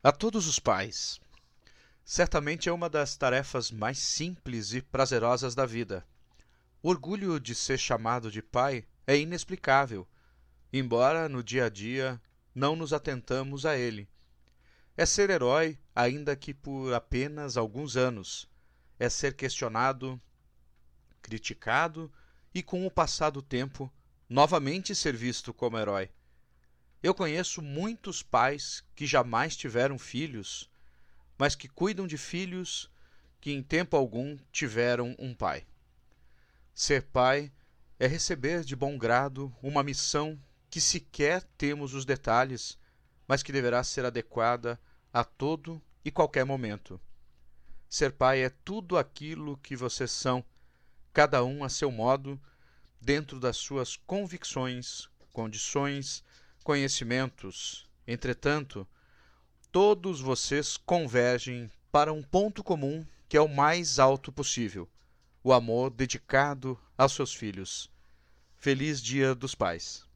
A todos os pais. Certamente é uma das tarefas mais simples e prazerosas da vida. O orgulho de ser chamado de pai é inexplicável, embora no dia a dia não nos atentamos a ele. É ser herói, ainda que por apenas alguns anos. É ser questionado, criticado e, com o passar do tempo, novamente ser visto como herói. Eu conheço muitos pais que jamais tiveram filhos, mas que cuidam de filhos que em tempo algum tiveram um pai. Ser pai é receber de bom grado uma missão que sequer temos os detalhes, mas que deverá ser adequada a todo e qualquer momento. Ser pai é tudo aquilo que vocês são, cada um a seu modo, dentro das suas convicções, condições conhecimentos. Entretanto, todos vocês convergem para um ponto comum que é o mais alto possível: o amor dedicado aos seus filhos. Feliz Dia dos Pais.